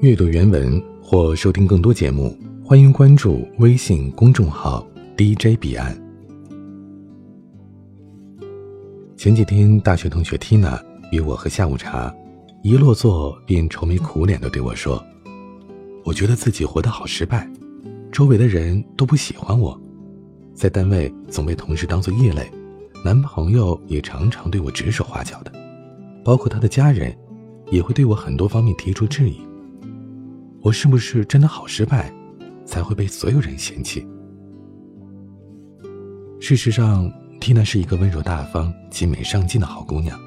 阅读原文或收听更多节目，欢迎关注微信公众号 DJ 彼岸。前几天，大学同学 Tina 约我喝下午茶，一落座便愁眉苦脸的对我说：“我觉得自己活得好失败，周围的人都不喜欢我，在单位总被同事当做异类，男朋友也常常对我指手画脚的，包括他的家人。”也会对我很多方面提出质疑。我是不是真的好失败，才会被所有人嫌弃？事实上，缇娜是一个温柔大方、勤美上进的好姑娘，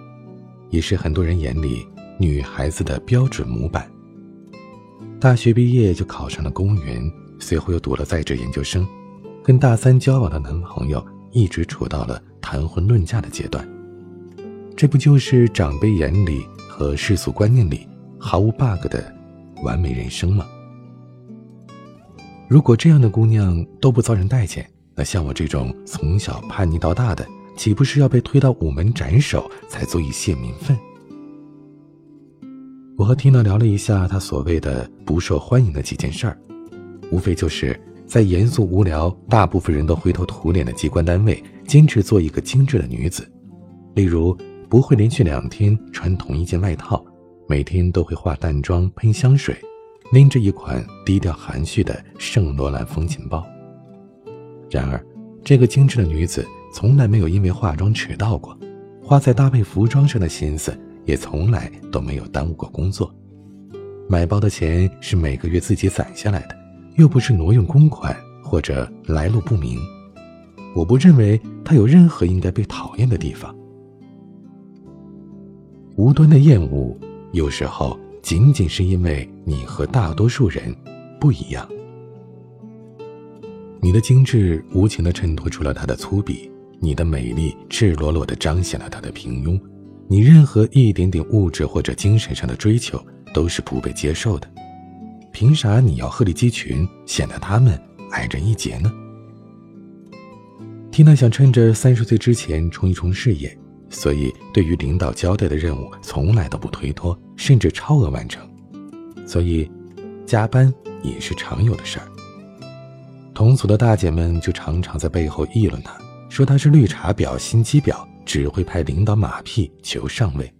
也是很多人眼里女孩子的标准模板。大学毕业就考上了公务员，随后又读了在职研究生，跟大三交往的男朋友一直处到了谈婚论嫁的阶段。这不就是长辈眼里？和世俗观念里毫无 bug 的完美人生吗？如果这样的姑娘都不遭人待见，那像我这种从小叛逆到大的，岂不是要被推到午门斩首才足以泄民愤？我和缇娜聊了一下她所谓的不受欢迎的几件事儿，无非就是在严肃无聊、大部分人都灰头土脸的机关单位，坚持做一个精致的女子，例如。不会连续两天穿同一件外套，每天都会化淡妆、喷香水，拎着一款低调含蓄的圣罗兰风琴包。然而，这个精致的女子从来没有因为化妆迟到过，花在搭配服装上的心思也从来都没有耽误过工作。买包的钱是每个月自己攒下来的，又不是挪用公款或者来路不明。我不认为她有任何应该被讨厌的地方。无端的厌恶，有时候仅仅是因为你和大多数人不一样。你的精致无情地衬托出了他的粗鄙，你的美丽赤裸裸地彰显了他的平庸。你任何一点点物质或者精神上的追求都是不被接受的。凭啥你要鹤立鸡群，显得他们矮人一截呢？缇娜想趁着三十岁之前冲一冲事业。所以，对于领导交代的任务，从来都不推脱，甚至超额完成。所以，加班也是常有的事儿。同组的大姐们就常常在背后议论他，说他是绿茶婊、心机婊，只会拍领导马屁求上位。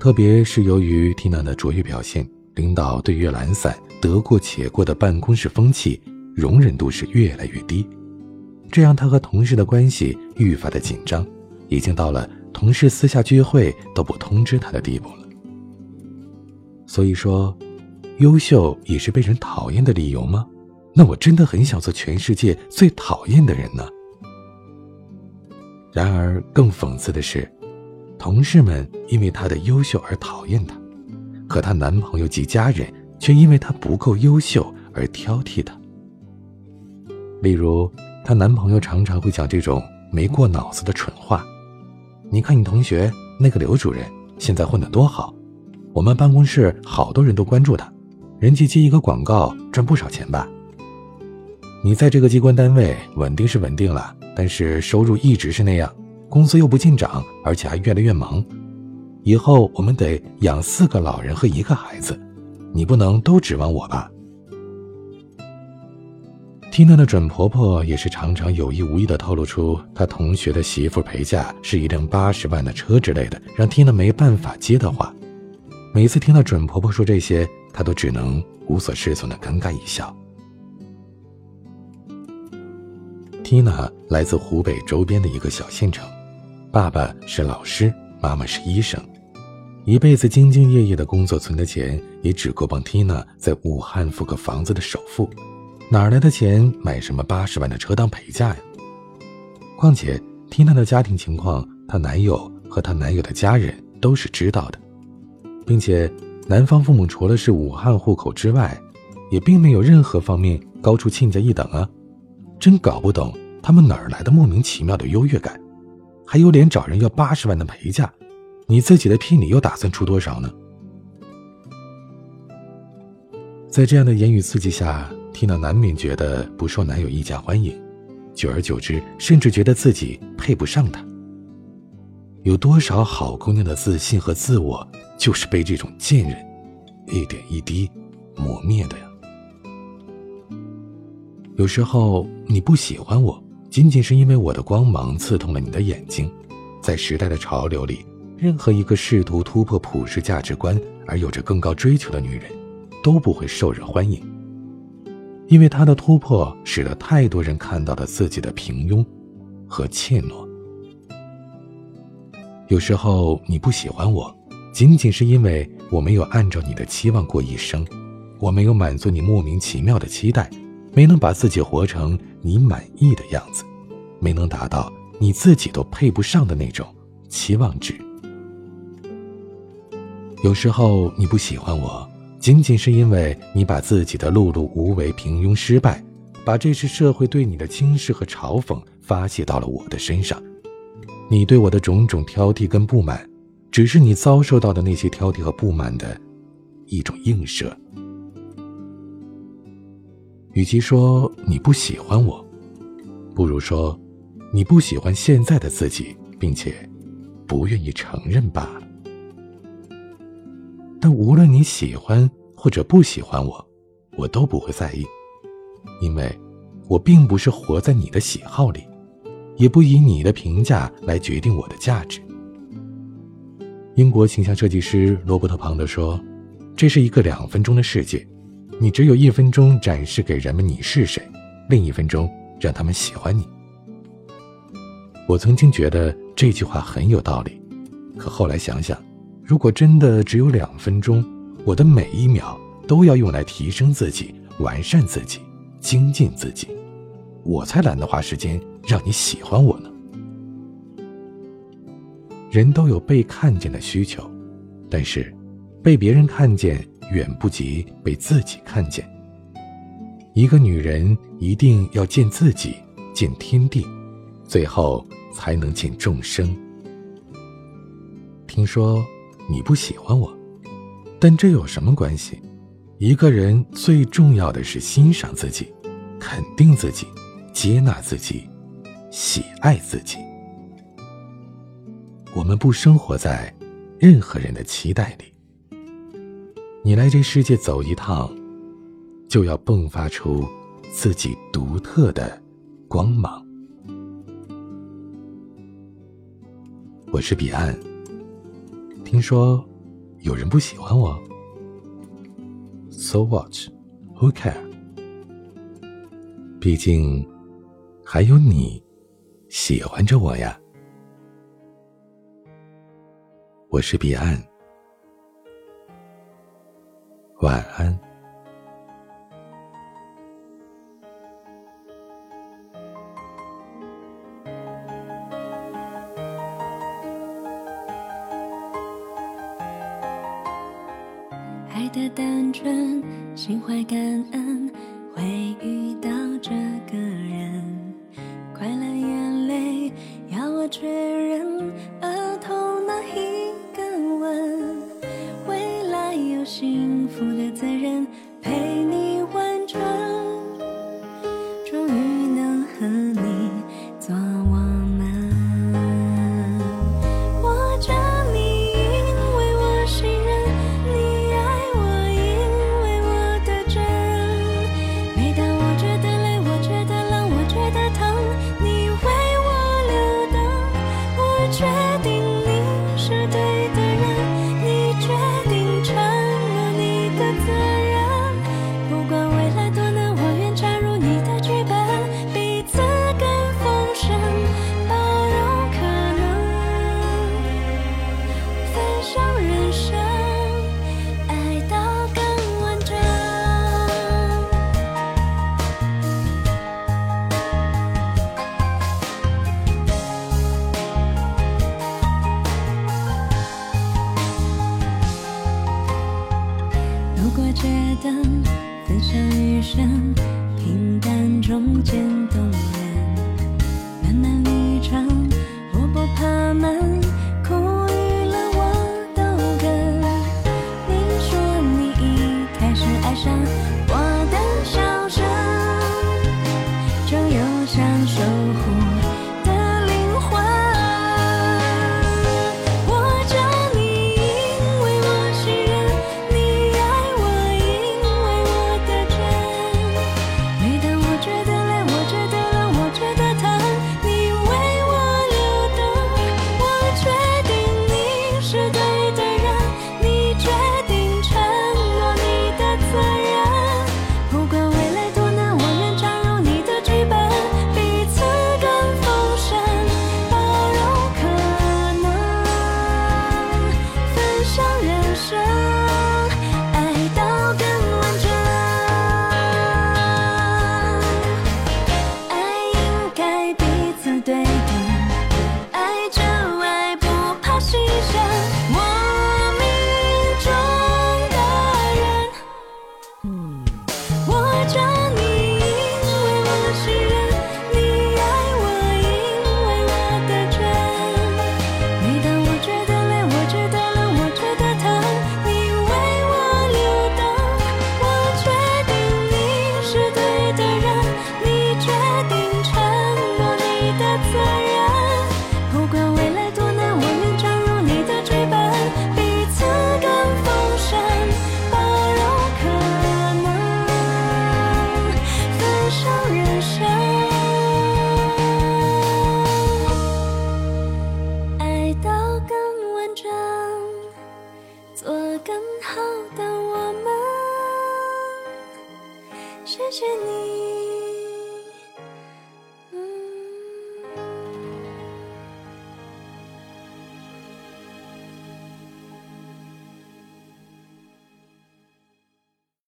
特别是由于缇娜的卓越表现，领导对于懒散、得过且过的办公室风气容忍度是越来越低，这让他和同事的关系愈发的紧张。已经到了同事私下聚会都不通知他的地步了。所以说，优秀也是被人讨厌的理由吗？那我真的很想做全世界最讨厌的人呢。然而，更讽刺的是，同事们因为她的优秀而讨厌她，可她男朋友及家人却因为她不够优秀而挑剔她。例如，她男朋友常常会讲这种没过脑子的蠢话。你看，你同学那个刘主任现在混得多好，我们办公室好多人都关注他，人家接一个广告赚不少钱吧？你在这个机关单位稳定是稳定了，但是收入一直是那样，工资又不进涨，而且还越来越忙，以后我们得养四个老人和一个孩子，你不能都指望我吧？缇娜的准婆婆也是常常有意无意的透露出，她同学的媳妇陪嫁是一辆八十万的车之类的，让缇娜没办法接的话。每次听到准婆婆说这些，她都只能无所适从的尴尬一笑。缇娜来自湖北周边的一个小县城，爸爸是老师，妈妈是医生，一辈子兢兢业业的工作存的钱，也只够帮缇娜在武汉付个房子的首付。哪来的钱买什么八十万的车当陪嫁呀？况且缇娜的家庭情况，她男友和她男友的家人都是知道的，并且男方父母除了是武汉户口之外，也并没有任何方面高出亲家一等啊！真搞不懂他们哪儿来的莫名其妙的优越感，还有脸找人要八十万的陪嫁？你自己的聘礼又打算出多少呢？在这样的言语刺激下。缇娜难免觉得不受男友一家欢迎，久而久之，甚至觉得自己配不上他。有多少好姑娘的自信和自我，就是被这种贱人一点一滴磨灭的呀。有时候你不喜欢我，仅仅是因为我的光芒刺痛了你的眼睛。在时代的潮流里，任何一个试图突破普世价值观而有着更高追求的女人，都不会受人欢迎。因为她的突破，使得太多人看到了自己的平庸和怯懦。有时候你不喜欢我，仅仅是因为我没有按照你的期望过一生，我没有满足你莫名其妙的期待。没能把自己活成你满意的样子，没能达到你自己都配不上的那种期望值。有时候你不喜欢我，仅仅是因为你把自己的碌碌无为、平庸、失败，把这是社会对你的轻视和嘲讽发泄到了我的身上。你对我的种种挑剔跟不满，只是你遭受到的那些挑剔和不满的一种映射。与其说你不喜欢我，不如说你不喜欢现在的自己，并且不愿意承认罢了。但无论你喜欢或者不喜欢我，我都不会在意，因为我并不是活在你的喜好里，也不以你的评价来决定我的价值。英国形象设计师罗伯特·庞德说：“这是一个两分钟的世界。”你只有一分钟展示给人们你是谁，另一分钟让他们喜欢你。我曾经觉得这句话很有道理，可后来想想，如果真的只有两分钟，我的每一秒都要用来提升自己、完善自己、精进自己，我才懒得花时间让你喜欢我呢。人都有被看见的需求，但是被别人看见。远不及被自己看见。一个女人一定要见自己，见天地，最后才能见众生。听说你不喜欢我，但这有什么关系？一个人最重要的是欣赏自己，肯定自己，接纳自己，喜爱自己。我们不生活在任何人的期待里。你来这世界走一趟，就要迸发出自己独特的光芒。我是彼岸。听说有人不喜欢我，So what? Who care? 毕竟还有你喜欢着我呀。我是彼岸。晚安。爱的单纯，心怀感恩，空间。